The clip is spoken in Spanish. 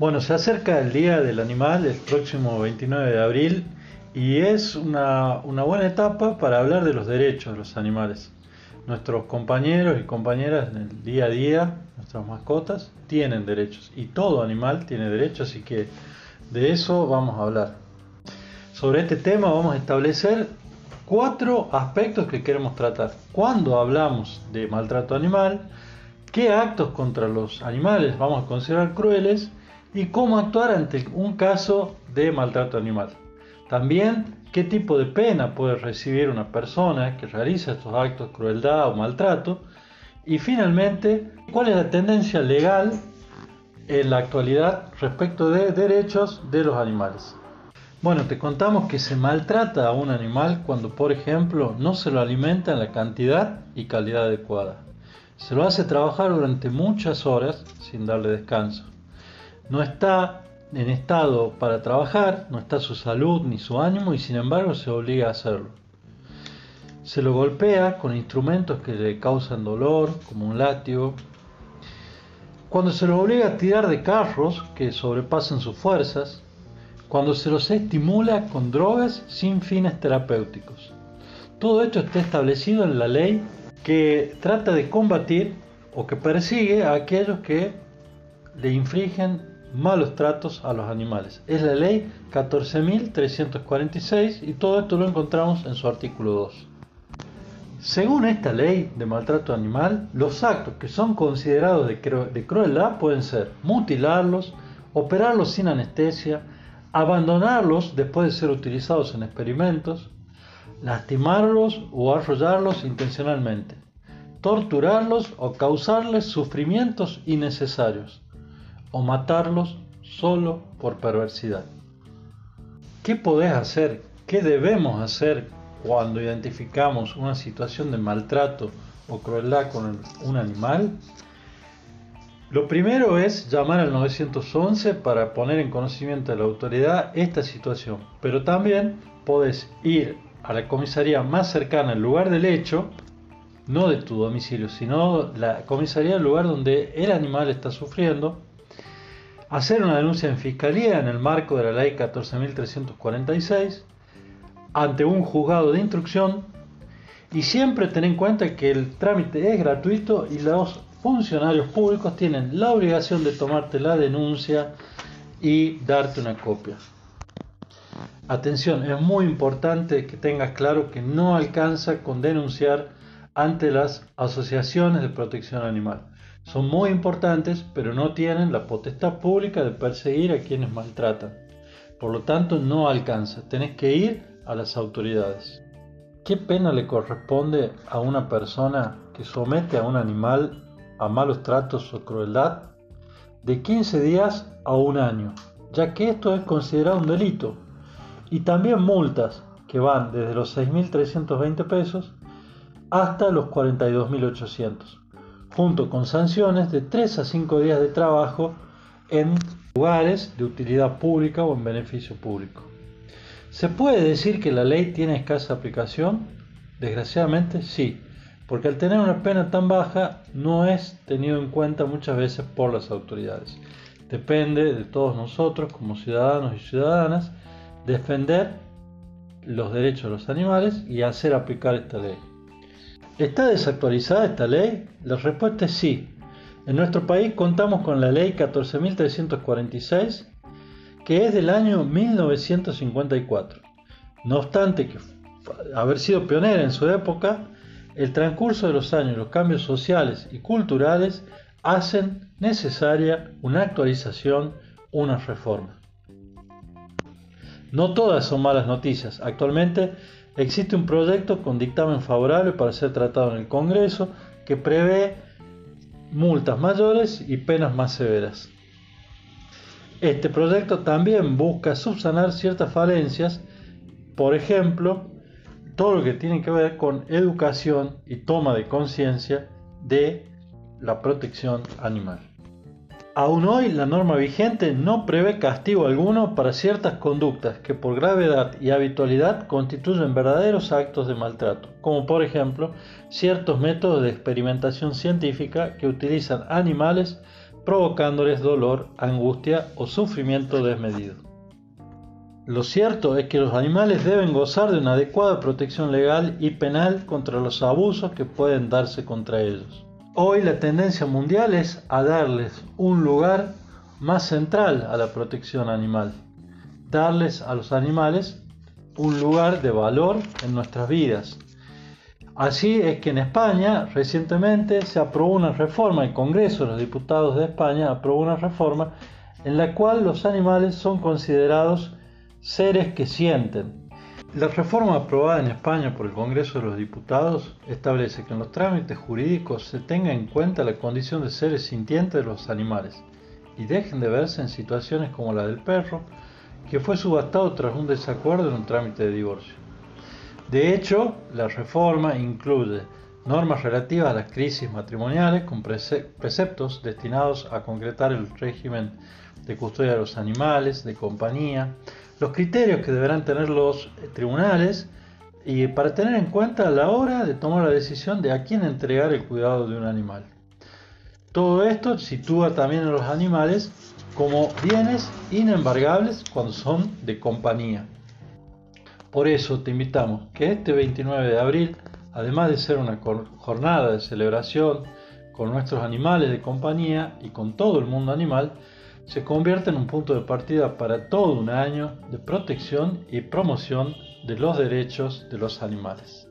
Bueno, se acerca el Día del Animal, el próximo 29 de abril, y es una, buena etapa para hablar de los derechos de los animales. Nuestros compañeros y compañeras en el día a día, nuestras mascotas, tienen derechos, y todo animal tiene derechos, así que de eso vamos a hablar. Sobre este tema vamos a establecer cuatro aspectos que queremos tratar. Cuando hablamos de maltrato animal, qué actos contra los animales vamos a considerar crueles y cómo actuar ante un caso de maltrato animal. También qué tipo de pena puede recibir una persona que realiza estos actos de crueldad o maltrato. Y finalmente, cuál es la tendencia legal en la actualidad respecto de derechos de los animales. Bueno, te contamos que se maltrata a un animal cuando, por ejemplo, no se lo alimenta en la cantidad y calidad adecuada. Se lo hace trabajar durante muchas horas sin darle descanso no está en estado para trabajar, no está su salud ni su ánimo y sin embargo se obliga a hacerlo. Se lo golpea con instrumentos que le causan dolor, como un látigo. Cuando se lo obliga a tirar de carros que sobrepasan sus fuerzas. Cuando se los estimula con drogas sin fines terapéuticos. Todo esto está establecido en la ley que trata de combatir o que persigue a aquellos que le infringen malos tratos a los animales. Es la ley 14.346 y todo esto lo encontramos en su artículo 2. Según esta ley de maltrato animal, los actos que son considerados de, de crueldad pueden ser mutilarlos, operarlos sin anestesia, abandonarlos después de ser utilizados en experimentos, lastimarlos o arrollarlos intencionalmente, torturarlos o causarles sufrimientos innecesarios, o matarlos solo por perversidad. ¿Qué podés hacer? ¿Qué debemos hacer cuando identificamos una situación de maltrato o crueldad con un animal? Lo primero es llamar al 911 para poner en conocimiento de la autoridad esta situación, pero también podés ir a la comisaría más cercana al lugar del hecho, no de tu domicilio, sino la comisaría del lugar donde el animal está sufriendo hacer una denuncia en fiscalía en el marco de la ley 14.346 ante un juzgado de instrucción y siempre ten en cuenta que el trámite es gratuito y los funcionarios públicos tienen la obligación de tomarte la denuncia y darte una copia. Atención, es muy importante que tengas claro que no alcanza con denunciar ante las asociaciones de protección animal son muy importantes, pero no tienen la potestad pública de perseguir a quienes maltratan. Por lo tanto, no alcanza. Tenés que ir a las autoridades. ¿Qué pena le corresponde a una persona que somete a un animal a malos tratos o crueldad? De 15 días a un año, ya que esto es considerado un delito. Y también multas que van desde los 6.320 pesos hasta los 42.800 junto con sanciones de 3 a 5 días de trabajo en lugares de utilidad pública o en beneficio público. ¿Se puede decir que la ley tiene escasa aplicación? Desgraciadamente sí, porque al tener una pena tan baja no es tenido en cuenta muchas veces por las autoridades. Depende de todos nosotros como ciudadanos y ciudadanas defender los derechos de los animales y hacer aplicar esta ley. ¿Está desactualizada esta ley? La respuesta es sí. En nuestro país contamos con la ley 14.346, que es del año 1954. No obstante que haber sido pionera en su época, el transcurso de los años, los cambios sociales y culturales hacen necesaria una actualización, una reforma. No todas son malas noticias. Actualmente Existe un proyecto con dictamen favorable para ser tratado en el Congreso que prevé multas mayores y penas más severas. Este proyecto también busca subsanar ciertas falencias, por ejemplo, todo lo que tiene que ver con educación y toma de conciencia de la protección animal. Aún hoy la norma vigente no prevé castigo alguno para ciertas conductas que por gravedad y habitualidad constituyen verdaderos actos de maltrato, como por ejemplo ciertos métodos de experimentación científica que utilizan animales provocándoles dolor, angustia o sufrimiento desmedido. Lo cierto es que los animales deben gozar de una adecuada protección legal y penal contra los abusos que pueden darse contra ellos. Hoy la tendencia mundial es a darles un lugar más central a la protección animal, darles a los animales un lugar de valor en nuestras vidas. Así es que en España recientemente se aprobó una reforma, el Congreso de los Diputados de España aprobó una reforma en la cual los animales son considerados seres que sienten. La reforma aprobada en España por el Congreso de los Diputados establece que en los trámites jurídicos se tenga en cuenta la condición de seres sintientes de los animales y dejen de verse en situaciones como la del perro, que fue subastado tras un desacuerdo en un trámite de divorcio. De hecho, la reforma incluye normas relativas a las crisis matrimoniales con preceptos destinados a concretar el régimen de custodia de los animales, de compañía, los criterios que deberán tener los eh, tribunales y para tener en cuenta a la hora de tomar la decisión de a quién entregar el cuidado de un animal. Todo esto sitúa también a los animales como bienes inembargables cuando son de compañía. Por eso te invitamos que este 29 de abril, además de ser una jornada de celebración con nuestros animales de compañía y con todo el mundo animal, se convierte en un punto de partida para todo un año de protección y promoción de los derechos de los animales.